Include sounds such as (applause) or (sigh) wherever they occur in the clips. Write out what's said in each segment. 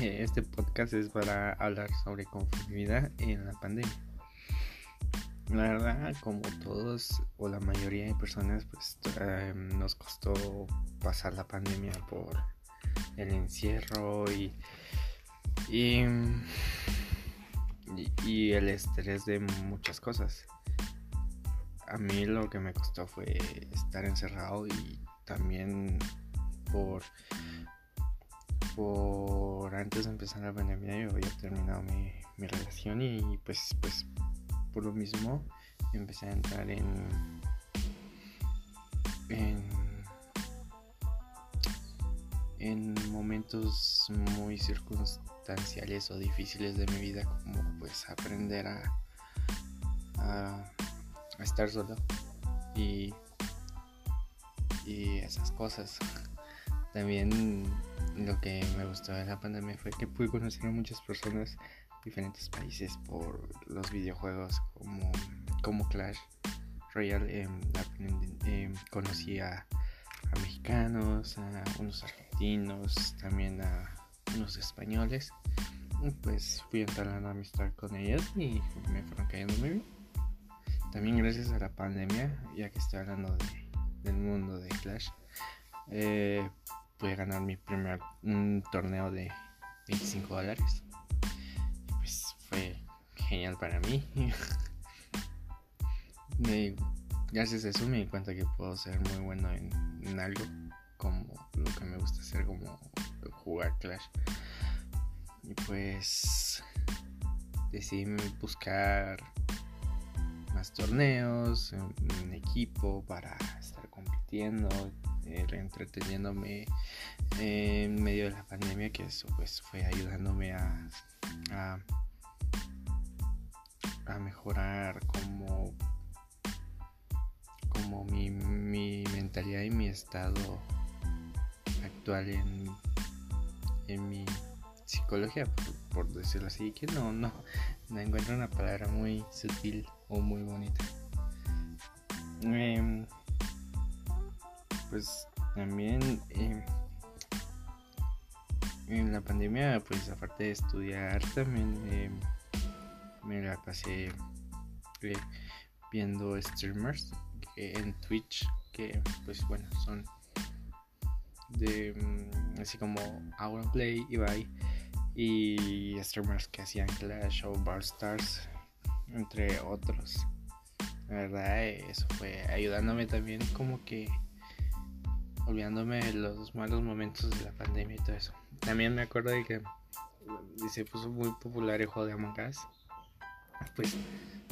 Eh, este podcast es para hablar sobre vida en la pandemia. La verdad, como todos o la mayoría de personas, pues em, nos costó pasar la pandemia por el encierro y, y el estrés de muchas cosas. A mí lo que me costó fue estar encerrado y también por por antes de empezar la pandemia yo había terminado mi, relación y pues pues por lo mismo empecé a entrar en en, momentos muy circunstanciales o difíciles de mi vida como pues aprender a, a, a estar solo y y esas cosas también lo que me gustó de la pandemia fue que pude conocer a muchas personas de diferentes países por los videojuegos como, como Clash Royale. Em, em, conocí a, mexicanos, a unos argentinos, también a unos españoles. pues fui entablando amistad con ellos y me fueron cayendo muy bien. También gracias a la pandemia, ya que estoy hablando del mundo de Clash. Eh, pude ganar mi primer torneo de 25 dólares. Pues fue genial para mí. (laughs) gracias a eso me di cuenta que puedo ser muy bueno en, algo como lo que me gusta hacer como jugar Clash. Y pues decidí buscar torneos, un equipo para estar compitiendo eh, entreteniéndome en medio de la pandemia, que eso pues fue ayudándome a, a, mejorar como, como mi, mentalidad y mi estado actual en, en mi psicología, por, decirlo así, que no, no, no encuentro una palabra muy sutil o muy bonita. Em, pues también eh, en la pandemia, pues aparte de estudiar, también eh, me la pasé eh, viendo streamers en Twitch, que pues bueno, son de mm, así como Play, Ibai y streamers que hacían Clash o Bar Stars, entre otros. La verdad, eso fue ayudándome también como que olvidándome de los malos momentos de la pandemia y todo eso. También me acuerdo de que se puso muy popular el juego de Among Us. Pues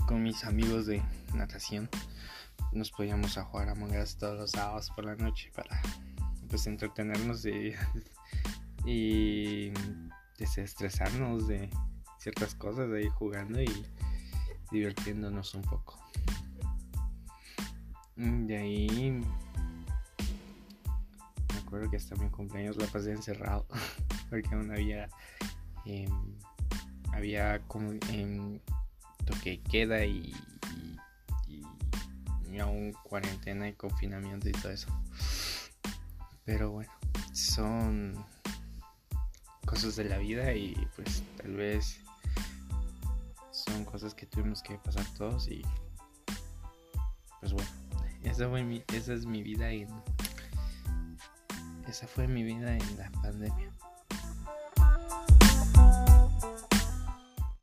con mis amigos de natación nos podíamos a jugar Among Us todos los sábados por la noche para pues entretenernos y, (laughs) y desestresarnos de ciertas cosas de ahí jugando y divirtiéndonos un poco. De ahí recuerdo que hasta mi cumpleaños la pasé encerrado (laughs) porque aún había em, había como em, toque queda y, y, aún cuarentena y confinamiento y todo eso pero bueno son cosas de la vida y pues tal vez son cosas que tuvimos que pasar todos y pues bueno (laughs) esa fue mi esa es mi vida en esa fue mi vida en la pandemia.